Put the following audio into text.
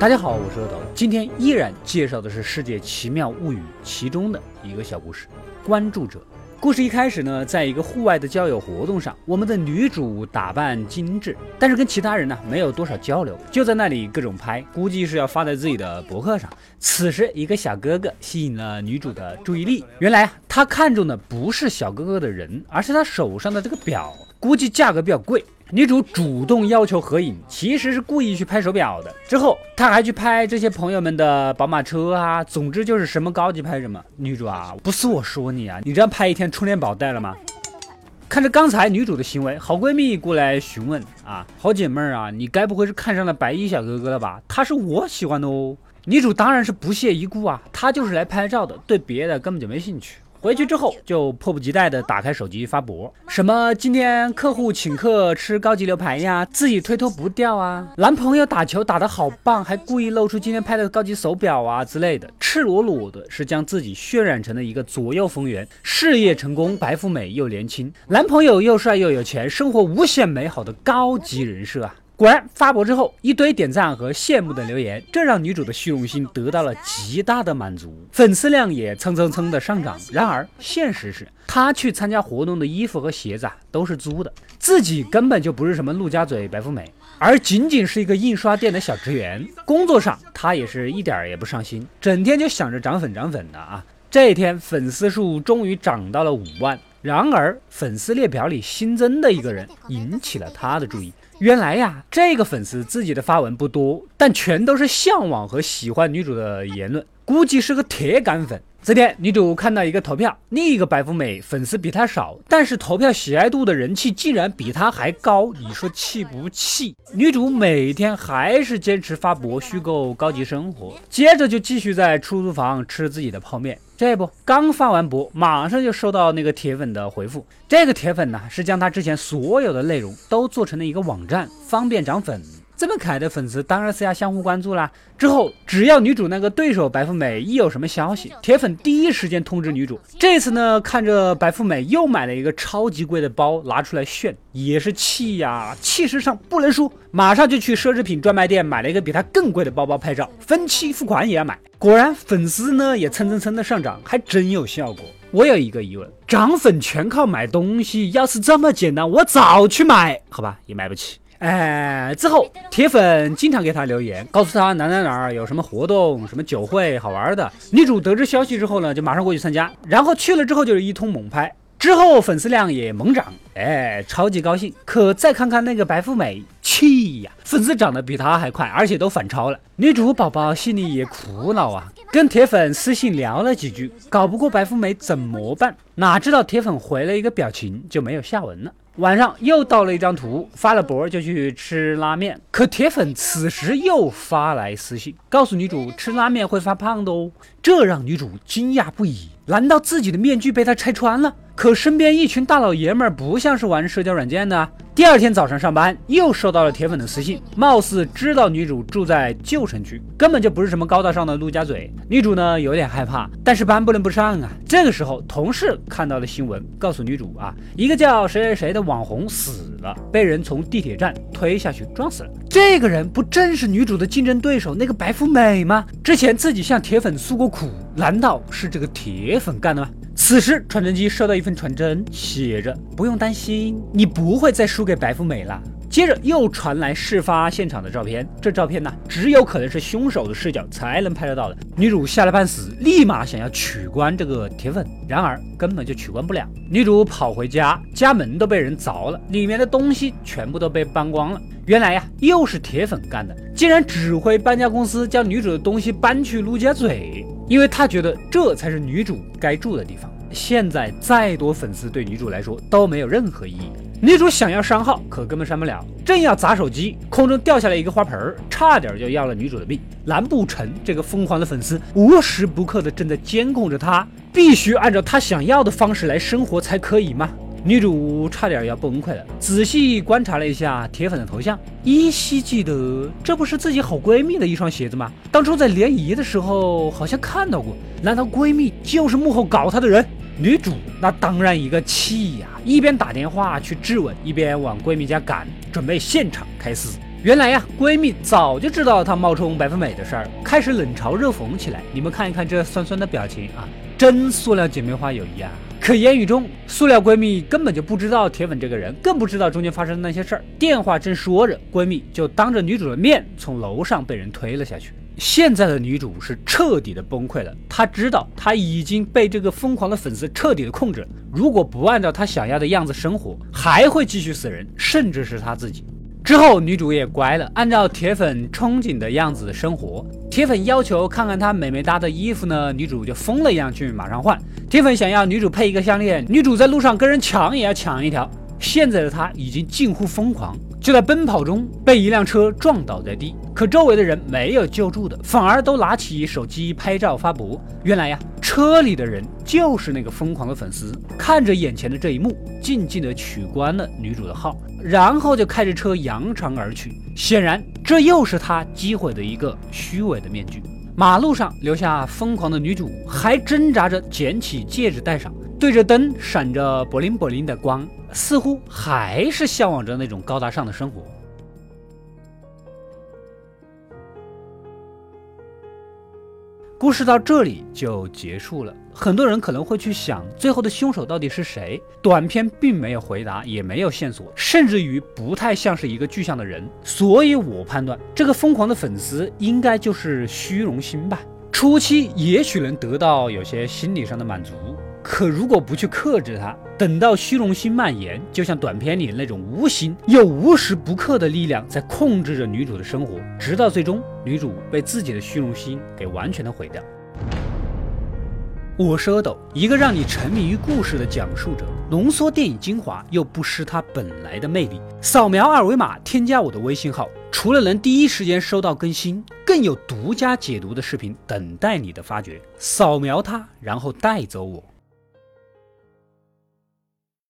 大家好，我是阿斗，今天依然介绍的是《世界奇妙物语》其中的一个小故事。关注者，故事一开始呢，在一个户外的交友活动上，我们的女主打扮精致，但是跟其他人呢没有多少交流，就在那里各种拍，估计是要发在自己的博客上。此时，一个小哥哥吸引了女主的注意力。原来啊，他看中的不是小哥哥的人，而是他手上的这个表，估计价格比较贵。女主主动要求合影，其实是故意去拍手表的。之后，她还去拍这些朋友们的宝马车啊，总之就是什么高级拍什么。女主啊，不是我说你啊，你这样拍一天充电宝带了吗？看着刚才女主的行为，好闺蜜过来询问啊，好姐妹儿啊，你该不会是看上了白衣小哥哥了吧？他是我喜欢的哦。女主当然是不屑一顾啊，她就是来拍照的，对别的根本就没兴趣。回去之后就迫不及待地打开手机发博，什么今天客户请客吃高级牛排呀，自己推脱不掉啊，男朋友打球打得好棒，还故意露出今天拍的高级手表啊之类的，赤裸裸的是将自己渲染成了一个左右逢源、事业成功、白富美又年轻，男朋友又帅又有钱，生活无限美好的高级人设啊。果然发博之后，一堆点赞和羡慕的留言，这让女主的虚荣心得到了极大的满足，粉丝量也蹭蹭蹭的上涨。然而现实是，她去参加活动的衣服和鞋子啊都是租的，自己根本就不是什么陆家嘴白富美，而仅仅是一个印刷店的小职员。工作上她也是一点儿也不上心，整天就想着涨粉涨粉的啊。这一天粉丝数终于涨到了五万，然而粉丝列表里新增的一个人引起了她的注意。原来呀，这个粉丝自己的发文不多，但全都是向往和喜欢女主的言论，估计是个铁杆粉。这天，女主看到一个投票，另一个白富美粉丝比她少，但是投票喜爱度的人气竟然比她还高，你说气不气？女主每天还是坚持发博虚构高级生活，接着就继续在出租房吃自己的泡面。这不，刚发完博，马上就收到那个铁粉的回复。这个铁粉呢，是将他之前所有的内容都做成了一个网站，方便涨粉。这么可爱的粉丝当然是要相互关注啦。之后只要女主那个对手白富美一有什么消息，铁粉第一时间通知女主。这次呢，看着白富美又买了一个超级贵的包拿出来炫，也是气呀，气势上不能输，马上就去奢侈品专卖店买了一个比它更贵的包包拍照，分期付款也要买。果然粉丝呢也蹭蹭蹭的上涨，还真有效果。我有一个疑问，涨粉全靠买东西，要是这么简单，我早去买，好吧，也买不起。哎，之后铁粉经常给他留言，告诉他哪哪哪儿有什么活动、什么酒会好玩的。女主得知消息之后呢，就马上过去参加，然后去了之后就是一通猛拍，之后粉丝量也猛涨，哎，超级高兴。可再看看那个白富美，气呀，粉丝涨得比她还快，而且都反超了。女主宝宝心里也苦恼啊，跟铁粉私信聊了几句，搞不过白富美怎么办？哪知道铁粉回了一个表情，就没有下文了。晚上又到了一张图，发了博就去吃拉面。可铁粉此时又发来私信，告诉女主吃拉面会发胖的哦，这让女主惊讶不已。难道自己的面具被他拆穿了？可身边一群大老爷们儿不像是玩社交软件的。第二天早上上班，又收到了铁粉的私信，貌似知道女主住在旧城区，根本就不是什么高大上的陆家嘴。女主呢有点害怕，但是班不能不上啊。这个时候，同事看到了新闻，告诉女主啊，一个叫谁谁谁的网红死了，被人从地铁站推下去撞死了。这个人不正是女主的竞争对手那个白富美吗？之前自己向铁粉诉过苦，难道是这个铁粉干的吗？此时，传真机收到一份传真，写着：“不用担心，你不会再输给白富美了。”接着又传来事发现场的照片，这照片呢，只有可能是凶手的视角才能拍得到的。女主吓得半死，立马想要取关这个铁粉，然而根本就取关不了。女主跑回家，家门都被人凿了，里面的东西全部都被搬光了。原来呀，又是铁粉干的，竟然指挥搬家公司将女主的东西搬去陆家嘴。因为他觉得这才是女主该住的地方。现在再多粉丝对女主来说都没有任何意义。女主想要删号，可根本删不了。正要砸手机，空中掉下来一个花盆，差点就要了女主的命。难不成这个疯狂的粉丝无时不刻的正在监控着她，必须按照她想要的方式来生活才可以吗？女主差点要崩溃了，仔细观察了一下铁粉的头像，依稀记得这不是自己好闺蜜的一双鞋子吗？当初在联谊的时候好像看到过，难道闺蜜就是幕后搞她的人？女主那当然一个气呀，一边打电话去质问，一边往闺蜜家赶，准备现场开撕。原来呀，闺蜜早就知道她冒充白富美的事儿，开始冷嘲热讽起来。你们看一看这酸酸的表情啊，真塑料姐妹花友谊啊！可言语中，塑料闺蜜根本就不知道铁粉这个人，更不知道中间发生的那些事儿。电话正说着，闺蜜就当着女主的面从楼上被人推了下去。现在的女主是彻底的崩溃了，她知道她已经被这个疯狂的粉丝彻底的控制了。如果不按照她想要的样子生活，还会继续死人，甚至是她自己。之后女主也乖了，按照铁粉憧憬的样子生活。铁粉要求看看她美美搭的衣服呢，女主就疯了一样去马上换。铁粉想要女主配一个项链，女主在路上跟人抢也要抢一条。现在的她已经近乎疯狂。就在奔跑中，被一辆车撞倒在地，可周围的人没有救助的，反而都拿起手机拍照发博。原来呀，车里的人就是那个疯狂的粉丝，看着眼前的这一幕，静静的取关了女主的号，然后就开着车扬长而去。显然，这又是他击毁的一个虚伪的面具。马路上留下疯狂的女主，还挣扎着捡起戒指戴上，对着灯闪着 bling bling 的光。似乎还是向往着那种高大上的生活。故事到这里就结束了。很多人可能会去想，最后的凶手到底是谁？短片并没有回答，也没有线索，甚至于不太像是一个具象的人。所以我判断，这个疯狂的粉丝应该就是虚荣心吧。初期也许能得到有些心理上的满足。可如果不去克制它，等到虚荣心蔓延，就像短片里那种无形又无时不刻的力量在控制着女主的生活，直到最终女主被自己的虚荣心给完全的毁掉。我是阿斗，一个让你沉迷于故事的讲述者，浓缩电影精华又不失它本来的魅力。扫描二维码添加我的微信号，除了能第一时间收到更新，更有独家解读的视频等待你的发掘。扫描它，然后带走我。